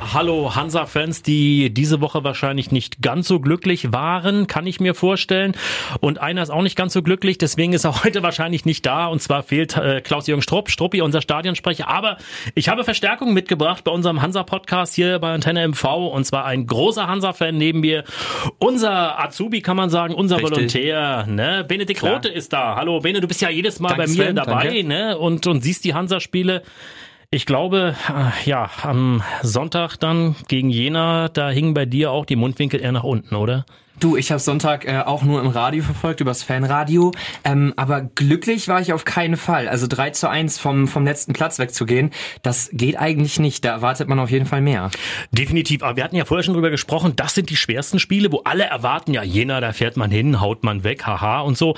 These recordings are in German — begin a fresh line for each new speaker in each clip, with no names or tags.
Hallo Hansa-Fans, die diese Woche wahrscheinlich nicht ganz so glücklich waren, kann ich mir vorstellen. Und einer ist auch nicht ganz so glücklich, deswegen ist er heute wahrscheinlich nicht da. Und zwar fehlt äh, Klaus-Jürgen Strupp, Struppi, unser Stadionsprecher. Aber ich habe Verstärkung mitgebracht bei unserem Hansa-Podcast hier bei Antenne MV. Und zwar ein großer Hansa-Fan neben mir. Unser Azubi, kann man sagen, unser Richtig. Volontär. Ne? Benedikt Klar. Rote ist da. Hallo Bene, du bist ja jedes Mal Danke bei mir Sven, dabei ne? und, und siehst die Hansa-Spiele. Ich glaube, äh, ja, am Sonntag dann gegen Jena, da hingen bei dir auch die Mundwinkel eher nach unten, oder?
Du, ich habe Sonntag äh, auch nur im Radio verfolgt, übers Fanradio. Ähm, aber glücklich war ich auf keinen Fall. Also 3 zu 1 vom, vom letzten Platz wegzugehen, das geht eigentlich nicht. Da erwartet man auf jeden Fall mehr.
Definitiv. Aber wir hatten ja vorher schon drüber gesprochen, das sind die schwersten Spiele, wo alle erwarten, ja, Jena, da fährt man hin, haut man weg, haha und so.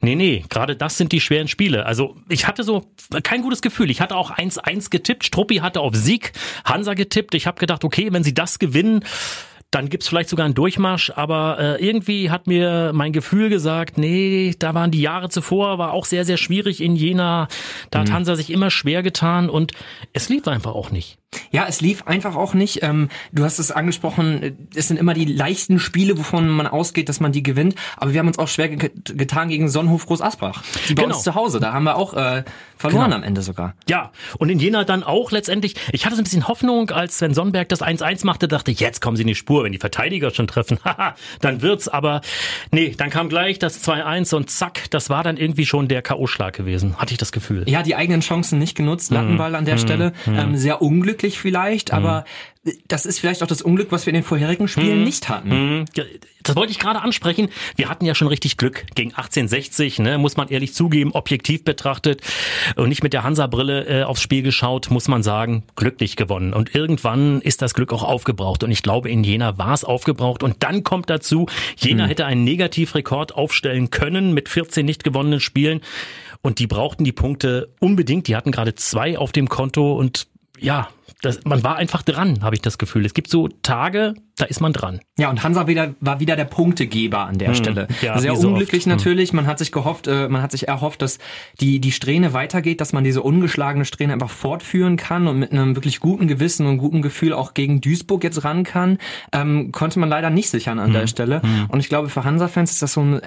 Nee, nee, gerade das sind die schweren Spiele. Also ich hatte so kein gutes Gefühl. Ich hatte auch 1-1 getippt. Struppi hatte auf Sieg, Hansa getippt. Ich habe gedacht, okay, wenn sie das gewinnen, dann gibt's vielleicht sogar einen Durchmarsch, aber äh, irgendwie hat mir mein Gefühl gesagt, nee, da waren die Jahre zuvor, war auch sehr, sehr schwierig in Jena. Da hat mhm. Hansa sich immer schwer getan und es lief einfach auch nicht.
Ja, es lief einfach auch nicht. Ähm, du hast es angesprochen, es sind immer die leichten Spiele, wovon man ausgeht, dass man die gewinnt. Aber wir haben uns auch schwer getan gegen Sonnenhof Groß Asbach. Die bei genau. uns zu Hause. Da haben wir auch äh, verloren genau. am Ende sogar.
Ja, und in Jena dann auch letztendlich. Ich hatte so ein bisschen Hoffnung, als Sven Sonnenberg das 1-1 machte, dachte ich, jetzt kommen sie in die Spur, wenn die Verteidiger schon treffen. Haha, dann wird's. Aber nee, dann kam gleich das 2-1 und zack, das war dann irgendwie schon der K.O.-Schlag gewesen. Hatte ich das Gefühl.
Ja, die eigenen Chancen nicht genutzt. Lattenball an der mhm. Stelle. Mhm. Ähm, sehr unglücklich unglücklich vielleicht, mhm. aber das ist vielleicht auch das Unglück, was wir in den vorherigen Spielen mhm. nicht hatten. Mhm.
Das wollte ich gerade ansprechen. Wir hatten ja schon richtig Glück gegen 1860, ne, muss man ehrlich zugeben, objektiv betrachtet und nicht mit der Hansa-Brille äh, aufs Spiel geschaut, muss man sagen, glücklich gewonnen. Und irgendwann ist das Glück auch aufgebraucht. Und ich glaube, in Jena war es aufgebraucht. Und dann kommt dazu, Jena mhm. hätte einen Negativrekord aufstellen können mit 14 nicht gewonnenen Spielen. Und die brauchten die Punkte unbedingt. Die hatten gerade zwei auf dem Konto und ja, das, man war einfach dran, habe ich das Gefühl. Es gibt so Tage, da ist man dran.
Ja, und Hansa wieder, war wieder der Punktegeber an der hm, Stelle. Ja, Sehr so unglücklich oft. Hm. natürlich. Man hat sich gehofft, äh, man hat sich erhofft, dass die, die Strähne weitergeht, dass man diese ungeschlagene Strähne einfach fortführen kann und mit einem wirklich guten Gewissen und gutem Gefühl auch gegen Duisburg jetzt ran kann. Ähm, konnte man leider nicht sichern an hm. der Stelle. Hm. Und ich glaube, für Hansa-Fans ist das so ein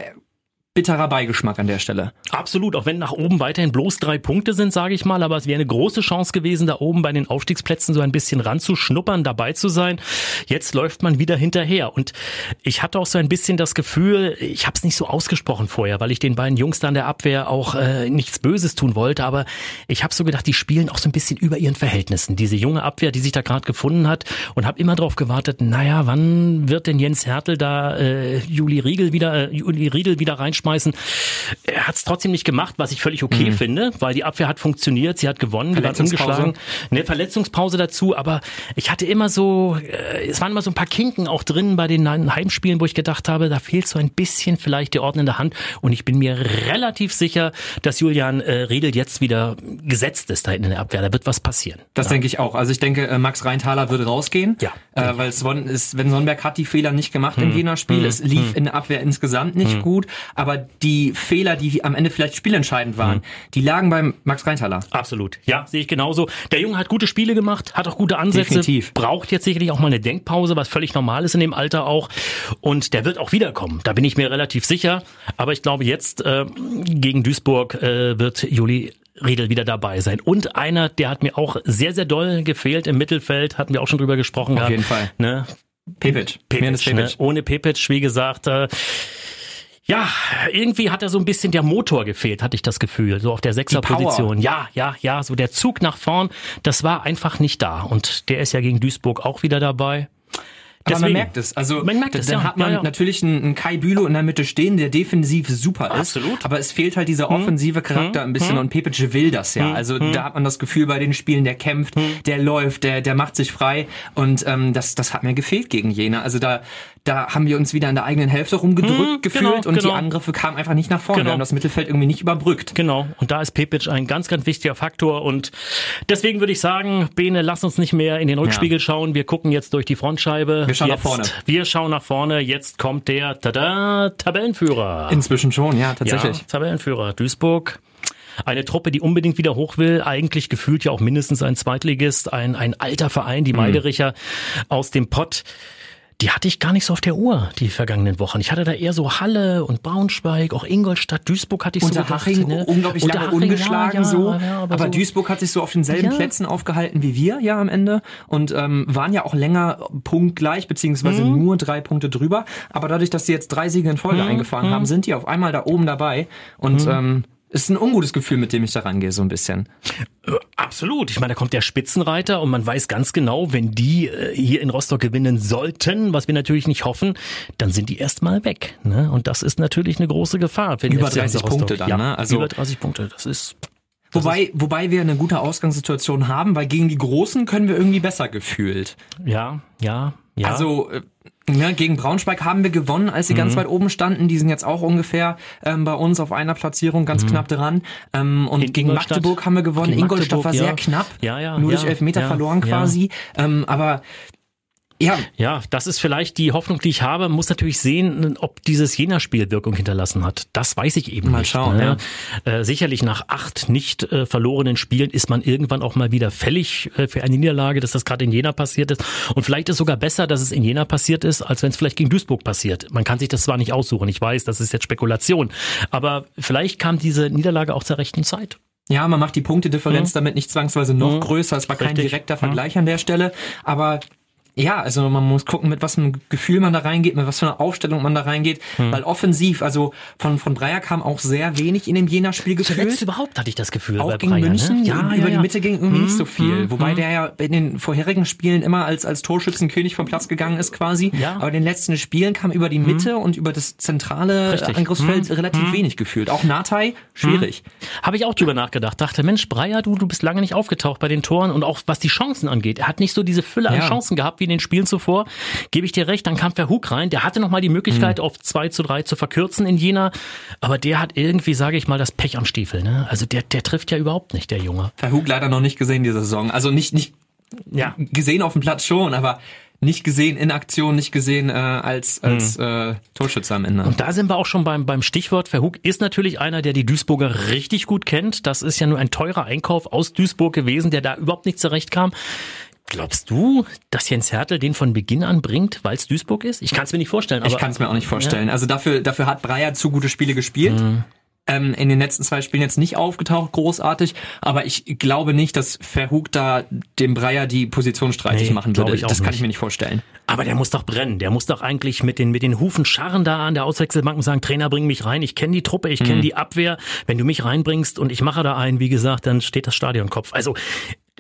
bitterer Beigeschmack an der Stelle.
Absolut, auch wenn nach oben weiterhin bloß drei Punkte sind, sage ich mal, aber es wäre eine große Chance gewesen, da oben bei den Aufstiegsplätzen so ein bisschen ranzuschnuppern, dabei zu sein. Jetzt läuft man wieder hinterher und ich hatte auch so ein bisschen das Gefühl, ich habe es nicht so ausgesprochen vorher, weil ich den beiden Jungs da an der Abwehr auch äh, nichts Böses tun wollte, aber ich habe so gedacht, die spielen auch so ein bisschen über ihren Verhältnissen. Diese junge Abwehr, die sich da gerade gefunden hat und habe immer darauf gewartet, naja, wann wird denn Jens Hertel da äh, Juli Riegel wieder, äh, Juli Riedel wieder reinschmeißen? Rausschmeißen. Er hat es trotzdem nicht gemacht, was ich völlig okay mhm. finde, weil die Abwehr hat funktioniert, sie hat gewonnen, die waren ungeschlagen. Eine Verletzungspause dazu, aber ich hatte immer so, äh, es waren immer so ein paar Kinken auch drin bei den Heimspielen, wo ich gedacht habe, da fehlt so ein bisschen vielleicht die ordnende Hand und ich bin mir relativ sicher, dass Julian äh, Riedel jetzt wieder gesetzt ist da hinten in der Abwehr. Da wird was passieren.
Das ja. denke ich auch. Also ich denke, äh, Max Reintaler würde rausgehen,
ja.
äh, weil Sven ist, wenn Sonnenberg hat die Fehler nicht gemacht hm. im Jena-Spiel, hm. es lief hm. in der Abwehr insgesamt nicht hm. gut, aber die Fehler, die am Ende vielleicht spielentscheidend waren, mhm. die lagen beim Max Reintaler.
Absolut. Ja, sehe ich genauso. Der Junge hat gute Spiele gemacht, hat auch gute Ansätze. Definitiv. Braucht jetzt sicherlich auch mal eine Denkpause, was völlig normal ist in dem Alter auch. Und der wird auch wiederkommen. Da bin ich mir relativ sicher. Aber ich glaube, jetzt äh, gegen Duisburg äh, wird Juli Riedel wieder dabei sein. Und einer, der hat mir auch sehr, sehr doll gefehlt im Mittelfeld, hatten wir auch schon drüber gesprochen.
Auf
gehabt.
jeden Fall.
Ne?
Pepic.
Pepic, Pepic. Ne? Ohne Pepic, wie gesagt, äh, ja, irgendwie hat er so ein bisschen der Motor gefehlt, hatte ich das Gefühl, so auf der Sechserposition. Ja, ja, ja, so der Zug nach vorn, das war einfach nicht da. Und der ist ja gegen Duisburg auch wieder dabei.
Aber man merkt es. Also man merkt es, dann ja. hat man ja, ja. natürlich einen, einen, Kai Bülow in der Mitte stehen, der defensiv super ist. Absolut. Aber es fehlt halt dieser hm. offensive Charakter hm. ein bisschen hm. und Pepic will das ja. Hm. Also hm. da hat man das Gefühl bei den Spielen, der kämpft, hm. der läuft, der, der macht sich frei und ähm, das, das hat mir gefehlt gegen Jena. Also da, da haben wir uns wieder in der eigenen Hälfte rumgedrückt hm, gefühlt genau, und genau. die Angriffe kamen einfach nicht nach vorne. Genau. Wir haben das Mittelfeld irgendwie nicht überbrückt.
Genau. Und da ist Pepic ein ganz, ganz wichtiger Faktor. Und deswegen würde ich sagen, Bene, lass uns nicht mehr in den Rückspiegel ja. schauen. Wir gucken jetzt durch die Frontscheibe.
Wir schauen
jetzt,
nach vorne.
Wir schauen nach vorne. Jetzt kommt der tada, Tabellenführer.
Inzwischen schon, ja, tatsächlich. Ja,
Tabellenführer. Duisburg Eine Truppe, die unbedingt wieder hoch will, eigentlich gefühlt ja auch mindestens ein Zweitligist, ein, ein alter Verein, die mhm. Meidericher mhm. aus dem Pott die hatte ich gar nicht so auf der Uhr, die vergangenen Wochen. Ich hatte da eher so Halle und Braunschweig, auch Ingolstadt, Duisburg hatte ich so
Unterhaching, ne? unglaublich lange Unterhaching, ungeschlagen ja, ja, so. Ja, aber, aber so Duisburg hat sich so auf denselben Plätzen aufgehalten wie wir ja am Ende und ähm, waren ja auch länger punktgleich, beziehungsweise mhm. nur drei Punkte drüber. Aber dadurch, dass sie jetzt drei Siege in Folge mhm. eingefahren mhm. haben, sind die auf einmal da oben dabei und mhm. ähm, ist ein ungutes Gefühl, mit dem ich da rangehe, so ein bisschen.
Absolut. Ich meine, da kommt der Spitzenreiter und man weiß ganz genau, wenn die äh, hier in Rostock gewinnen sollten, was wir natürlich nicht hoffen, dann sind die erstmal weg. Ne? Und das ist natürlich eine große Gefahr.
Über 30 Punkte dann,
ja,
ne?
Also über 30 Punkte, das ist...
Das wobei, ist, wobei wir eine gute Ausgangssituation haben, weil gegen die Großen können wir irgendwie besser gefühlt.
Ja, ja, ja.
Also äh, ja, gegen Braunschweig haben wir gewonnen, als sie mhm. ganz weit oben standen. Die sind jetzt auch ungefähr ähm, bei uns auf einer Platzierung ganz mhm. knapp dran. Ähm, und In gegen Ingolstadt. Magdeburg haben wir gewonnen. Ingolstadt war ja. sehr knapp.
Ja, ja,
nur durch Elfmeter verloren quasi. Ähm, aber
ja. Ja, das ist vielleicht die Hoffnung, die ich habe. Muss natürlich sehen, ob dieses Jena-Spiel Wirkung hinterlassen hat. Das weiß ich eben
mal
nicht.
Schauen,
ne? ja. äh, sicherlich nach acht nicht äh, verlorenen Spielen ist man irgendwann auch mal wieder fällig äh, für eine Niederlage, dass das gerade in Jena passiert ist. Und vielleicht ist sogar besser, dass es in Jena passiert ist, als wenn es vielleicht gegen Duisburg passiert. Man kann sich das zwar nicht aussuchen. Ich weiß, das ist jetzt Spekulation. Aber vielleicht kam diese Niederlage auch zur rechten Zeit.
Ja, man macht die Punktedifferenz mhm. damit nicht zwangsweise noch mhm. größer. Es war kein Richtig. direkter Vergleich mhm. an der Stelle. Aber ja, also man muss gucken, mit was für einem Gefühl man da reingeht, mit was für einer Aufstellung man da reingeht, hm. weil offensiv, also von von Breyer kam auch sehr wenig in dem Jena-Spiel gefühlt.
Zuletzt überhaupt hatte ich das Gefühl
auch gegen Breyer, München, ne? ja, über ja, die Mitte ging irgendwie hm, nicht so viel, hm, wobei hm. der ja in den vorherigen Spielen immer als als Torschützenkönig vom Platz gegangen ist quasi, ja. aber in den letzten Spielen kam über die hm. Mitte und über das zentrale Richtig. Angriffsfeld hm, relativ wenig gefühlt. Auch Natai schwierig.
Habe ich auch drüber nachgedacht, dachte Mensch, Breyer, du du bist lange nicht aufgetaucht bei den Toren und auch was die Chancen angeht. Er hat nicht so diese Fülle an Chancen gehabt wie in den Spielen zuvor gebe ich dir recht, dann kam Verhug rein, der hatte nochmal die Möglichkeit, mhm. auf 2 zu 3 zu verkürzen in Jena, aber der hat irgendwie, sage ich mal, das Pech am Stiefel. Ne? Also der, der trifft ja überhaupt nicht, der Junge.
Verhug leider noch nicht gesehen diese Saison. Also nicht, nicht ja. gesehen auf dem Platz schon, aber nicht gesehen in Aktion, nicht gesehen äh, als als hm. äh, Torschütze am Ende.
Und da sind wir auch schon beim beim Stichwort. Verhug ist natürlich einer, der die Duisburger richtig gut kennt. Das ist ja nur ein teurer Einkauf aus Duisburg gewesen, der da überhaupt nicht zurechtkam. Glaubst du, dass Jens Hertel den von Beginn an bringt, weil es Duisburg ist? Ich kann es mir nicht vorstellen.
Aber, ich kann es mir auch nicht vorstellen. Ja. Also dafür, dafür hat Breyer zu gute Spiele gespielt. Mhm. Ähm, in den letzten zwei Spielen jetzt nicht aufgetaucht, großartig. Aber ich glaube nicht, dass Verhug da dem Breyer die Position streitig nee, machen würde. das kann nicht. ich mir nicht vorstellen.
Aber der muss doch brennen. Der muss doch eigentlich mit den, mit den Hufen scharren da an der Auswechselbank und sagen, Trainer, bring mich rein. Ich kenne die Truppe, ich kenne mhm. die Abwehr. Wenn du mich reinbringst und ich mache da einen, wie gesagt, dann steht das Stadion Kopf. Also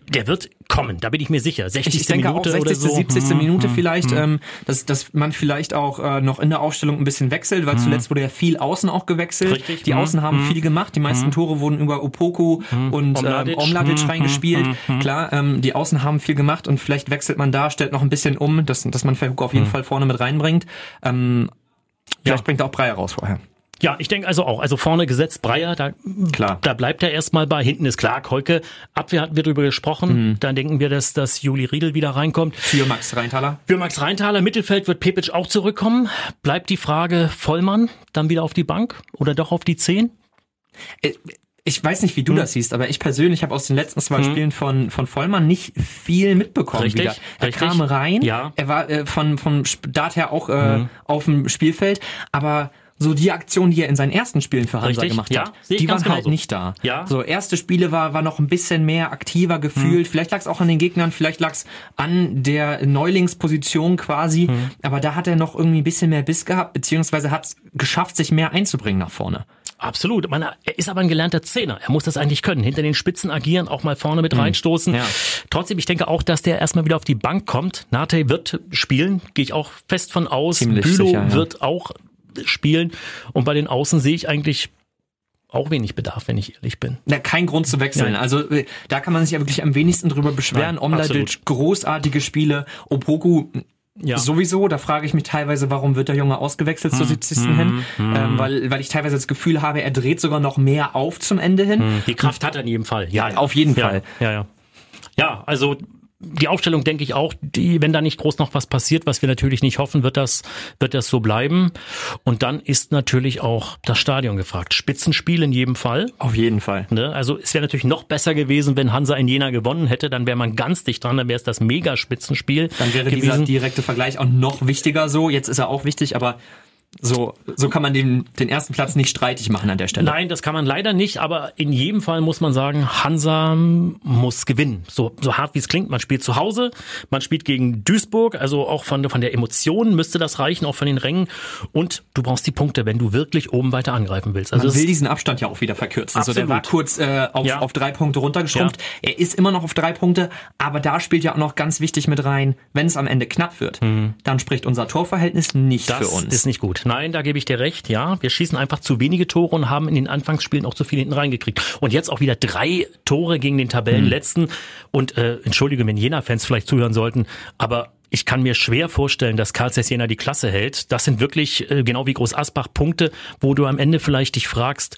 der wird kommen, da bin ich mir sicher. 60.
Ich denke
Minute
auch 60. So. 70. Hm, Minute hm, vielleicht, hm. Ähm, dass, dass man vielleicht auch äh, noch in der Aufstellung ein bisschen wechselt, weil hm. zuletzt wurde ja viel Außen auch gewechselt. Richtig. Die Außen haben viel gemacht. Die meisten. Tore wurden über Opoku und Omladic, ähm, Omladic reingespielt. Klar, ähm, die Außen haben viel gemacht und vielleicht wechselt man da, stellt noch ein bisschen um, dass, dass man Verhook auf jeden Fall vorne mit reinbringt. Ähm, vielleicht ja. bringt auch Breyer raus vorher.
Ja, ich denke also auch. Also vorne gesetzt Breyer, da, klar. da bleibt er erstmal bei. Hinten ist klar, Kolke. Abwehr hatten wir drüber gesprochen. Mhm. Dann denken wir, dass, dass Juli Riedel wieder reinkommt.
Für Max Reintaler.
Für Max Reintaler. Mittelfeld wird Pepic auch zurückkommen. Bleibt die Frage Vollmann dann wieder auf die Bank oder doch auf die Zehn?
Äh, ich weiß nicht, wie du hm. das siehst, aber ich persönlich habe aus den letzten zwei hm. Spielen von von Vollmann nicht viel mitbekommen
richtig,
wieder. Er
richtig.
kam rein,
ja.
er war äh, von vom Start her auch äh, hm. auf dem Spielfeld, aber so die Aktion, die er in seinen ersten Spielen für Hansa Richtig, gemacht hat, ja, die waren halt nicht da.
Ja.
So erste Spiele war war noch ein bisschen mehr aktiver gefühlt. Hm. Vielleicht lag es auch an den Gegnern, vielleicht lag es an der Neulingsposition quasi. Hm. Aber da hat er noch irgendwie ein bisschen mehr Biss gehabt, beziehungsweise hat es geschafft, sich mehr einzubringen nach vorne.
Absolut. Man, er ist aber ein gelernter Zehner. Er muss das eigentlich können. Hinter den Spitzen agieren, auch mal vorne mit hm. reinstoßen. Ja. Trotzdem, ich denke auch, dass der erstmal wieder auf die Bank kommt. Nate wird spielen, gehe ich auch fest von aus.
Ziemlich Bülow sicher, ja.
wird auch spielen. Und bei den Außen sehe ich eigentlich auch wenig Bedarf, wenn ich ehrlich bin.
Na, kein Grund zu wechseln. Nein. Also äh, da kann man sich ja wirklich am wenigsten drüber beschweren. Omladic, großartige Spiele. Opoku ja. Sowieso, da frage ich mich teilweise, warum wird der Junge ausgewechselt hm. zur 70. Hm. hin? Hm. Ähm, weil, weil ich teilweise das Gefühl habe, er dreht sogar noch mehr auf zum Ende hin. Hm.
Die Kraft hat er in jedem Fall.
Ja, auf jeden
ja.
Fall.
Ja, ja. Ja, also die Aufstellung denke ich auch, die, wenn da nicht groß noch was passiert, was wir natürlich nicht hoffen, wird das, wird das so bleiben. Und dann ist natürlich auch das Stadion gefragt. Spitzenspiel in jedem Fall.
Auf jeden Fall.
Ne? Also es wäre natürlich noch besser gewesen, wenn Hansa in Jena gewonnen hätte, dann wäre man ganz dicht dran, dann wäre es das Mega-Spitzenspiel.
Dann wäre gewesen. dieser direkte Vergleich auch noch wichtiger so. Jetzt ist er auch wichtig, aber so, so kann man den, den ersten Platz nicht streitig machen an der Stelle.
Nein, das kann man leider nicht, aber in jedem Fall muss man sagen, Hansa muss gewinnen. So, so hart wie es klingt, man spielt zu Hause, man spielt gegen Duisburg, also auch von, von der Emotion müsste das reichen, auch von den Rängen. Und du brauchst die Punkte, wenn du wirklich oben weiter angreifen willst.
Also man will diesen Abstand ja auch wieder verkürzen. Absolut. Also der war kurz äh, auf, ja. auf drei Punkte runtergeschrumpft. Ja. Er ist immer noch auf drei Punkte, aber da spielt ja auch noch ganz wichtig mit rein, wenn es am Ende knapp wird, mhm. dann spricht unser Torverhältnis nicht
das
für uns.
Das ist nicht gut. Nein, da gebe ich dir recht, ja. Wir schießen einfach zu wenige Tore und haben in den Anfangsspielen auch zu viel hinten reingekriegt. Und jetzt auch wieder drei Tore gegen den Tabellenletzten. Mhm. Und äh, entschuldige, wenn Jena-Fans vielleicht zuhören sollten, aber ich kann mir schwer vorstellen, dass Karl Jena die Klasse hält. Das sind wirklich, äh, genau wie Groß Asbach, Punkte, wo du am Ende vielleicht dich fragst,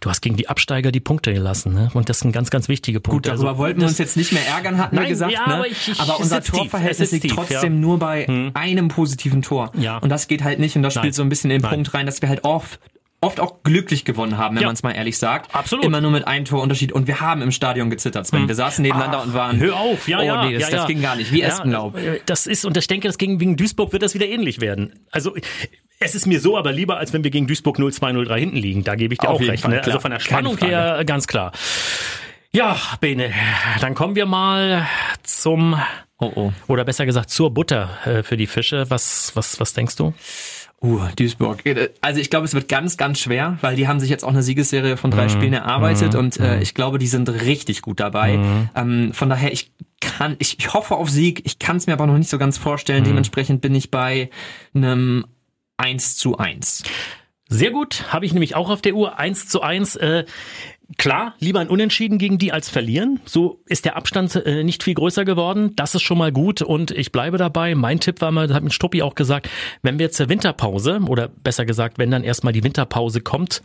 Du hast gegen die Absteiger die Punkte gelassen, ne? Und das sind ganz, ganz wichtige Punkte.
Gut, darüber also, wollten wir uns jetzt nicht mehr ärgern, hatten Nein, wir gesagt. Ja, ne? aber, ich, ich, aber unser Torverhältnis liegt trotzdem ja. nur bei hm. einem positiven Tor. Ja. Und das geht halt nicht. Und das spielt Nein. so ein bisschen den Nein. Punkt rein, dass wir halt oft oft auch glücklich gewonnen haben, wenn ja. man es mal ehrlich sagt.
Absolut.
Immer nur mit einem Torunterschied. Und wir haben im Stadion gezittert, Sven. Hm. Wir saßen nebeneinander Ach, und waren.
Hör auf, ja,
oh,
ja.
Nee, das,
ja,
das ging gar nicht. Wie Espenlaub.
Äh, das ist, und ich denke, das ging wegen Duisburg wird das wieder ähnlich werden. Also, es ist mir so aber lieber, als wenn wir gegen Duisburg 0-2-0-3 hinten liegen. Da gebe ich dir Auf auch recht. Fall, ne? Also von der Spannung her ganz klar. Ja, Bene, dann kommen wir mal zum, oh oh. oder besser gesagt zur Butter äh, für die Fische. Was, was, was denkst du?
Uh, Duisburg. Also ich glaube, es wird ganz, ganz schwer, weil die haben sich jetzt auch eine Siegesserie von drei mhm. Spielen erarbeitet mhm. und äh, mhm. ich glaube, die sind richtig gut dabei. Mhm. Ähm, von daher, ich kann, ich, ich hoffe auf Sieg, ich kann es mir aber noch nicht so ganz vorstellen. Mhm. Dementsprechend bin ich bei einem 1 zu 1.
Sehr gut, habe ich nämlich auch auf der Uhr 1 zu 1. Äh, klar, lieber ein Unentschieden gegen die als verlieren. So ist der Abstand äh, nicht viel größer geworden. Das ist schon mal gut und ich bleibe dabei. Mein Tipp war mal, das hat mit Struppi auch gesagt, wenn wir zur Winterpause oder besser gesagt, wenn dann erstmal die Winterpause kommt,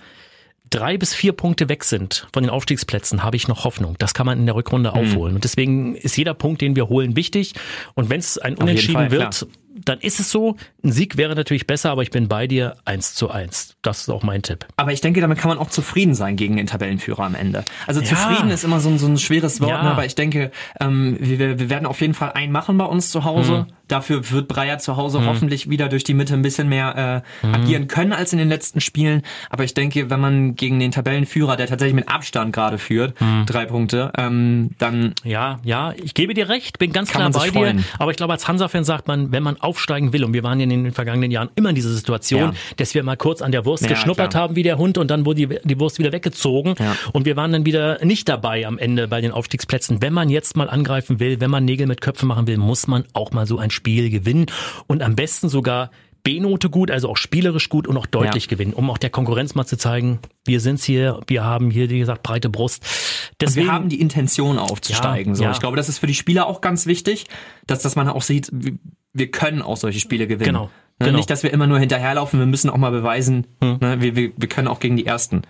drei bis vier Punkte weg sind von den Aufstiegsplätzen, habe ich noch Hoffnung. Das kann man in der Rückrunde mhm. aufholen. Und deswegen ist jeder Punkt, den wir holen, wichtig. Und wenn es ein Unentschieden Fall, wird, klar dann ist es so. Ein Sieg wäre natürlich besser, aber ich bin bei dir eins zu eins. Das ist auch mein Tipp.
Aber ich denke, damit kann man auch zufrieden sein gegen den Tabellenführer am Ende. Also ja. zufrieden ist immer so ein, so ein schweres Wort, ja. ne? aber ich denke, ähm, wir, wir werden auf jeden Fall einen machen bei uns zu Hause. Mhm. Dafür wird Breyer zu Hause mhm. hoffentlich wieder durch die Mitte ein bisschen mehr äh, mhm. agieren können als in den letzten Spielen. Aber ich denke, wenn man gegen den Tabellenführer, der tatsächlich mit Abstand gerade führt, mhm. drei Punkte, ähm, dann
ja, ja, ich gebe dir recht, bin ganz klar bei dir. Aber ich glaube, als Hansa-Fan sagt man, wenn man aufsteigen will, und wir waren ja in den vergangenen Jahren immer in dieser Situation, ja. dass wir mal kurz an der Wurst ja, geschnuppert klar. haben wie der Hund und dann wurde die, die Wurst wieder weggezogen ja. und wir waren dann wieder nicht dabei am Ende bei den Aufstiegsplätzen. Wenn man jetzt mal angreifen will, wenn man Nägel mit Köpfen machen will, muss man auch mal so ein Spiel gewinnen und am besten sogar B-Note gut, also auch spielerisch gut und auch deutlich ja. gewinnen, um auch der Konkurrenz mal zu zeigen, wir sind's hier, wir haben hier, wie gesagt, breite Brust.
Deswegen, wir haben die Intention aufzusteigen. Ja, so. Ja. Ich glaube, das ist für die Spieler auch ganz wichtig, dass, dass man auch sieht, wir können auch solche Spiele gewinnen. Genau. Ne? Genau. Nicht, dass wir immer nur hinterherlaufen, wir müssen auch mal beweisen, hm. ne? wir, wir, wir können auch gegen die Ersten.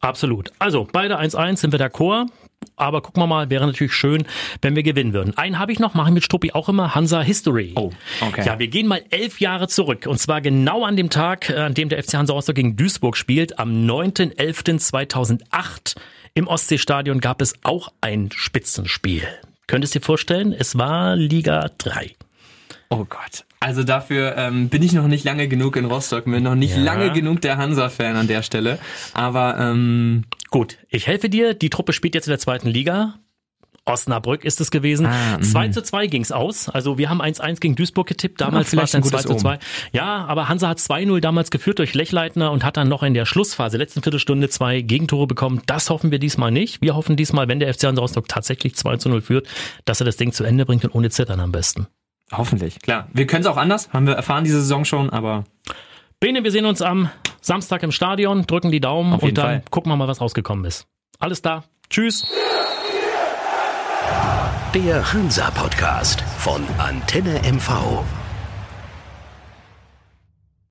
Absolut. Also beide 1-1 sind wir d'accord. Aber gucken wir mal, wäre natürlich schön, wenn wir gewinnen würden. Einen habe ich noch, mache ich mit Struppi auch immer, Hansa History. Oh, okay. Ja, wir gehen mal elf Jahre zurück. Und zwar genau an dem Tag, äh, an dem der FC Hansa Rostock gegen Duisburg spielt. Am 9.11.2008 im Ostseestadion gab es auch ein Spitzenspiel. Könntest du dir vorstellen? Es war Liga 3.
Oh Gott. Also dafür ähm, bin ich noch nicht lange genug in Rostock, bin noch nicht ja. lange genug der Hansa-Fan an der Stelle. Aber ähm,
gut, ich helfe dir. Die Truppe spielt jetzt in der zweiten Liga. Osnabrück ist es gewesen. Ah, 2 mhm. zu 2 ging's aus. Also wir haben 1-1 gegen Duisburg getippt. Damals ja, war es dann 2 zu 2. Ja, aber Hansa hat 2-0 damals geführt durch Lechleitner und hat dann noch in der Schlussphase, letzten Viertelstunde, zwei Gegentore bekommen. Das hoffen wir diesmal nicht. Wir hoffen diesmal, wenn der FC Hansa Rostock tatsächlich 2 zu 0 führt, dass er das Ding zu Ende bringt und ohne Zittern am besten.
Hoffentlich, klar. Wir können es auch anders, haben wir erfahren diese Saison schon, aber.
Bene, wir sehen uns am Samstag im Stadion, drücken die Daumen und dann Fall. gucken wir mal, was rausgekommen ist. Alles da. Tschüss.
Der Hansa Podcast von Antenne MV.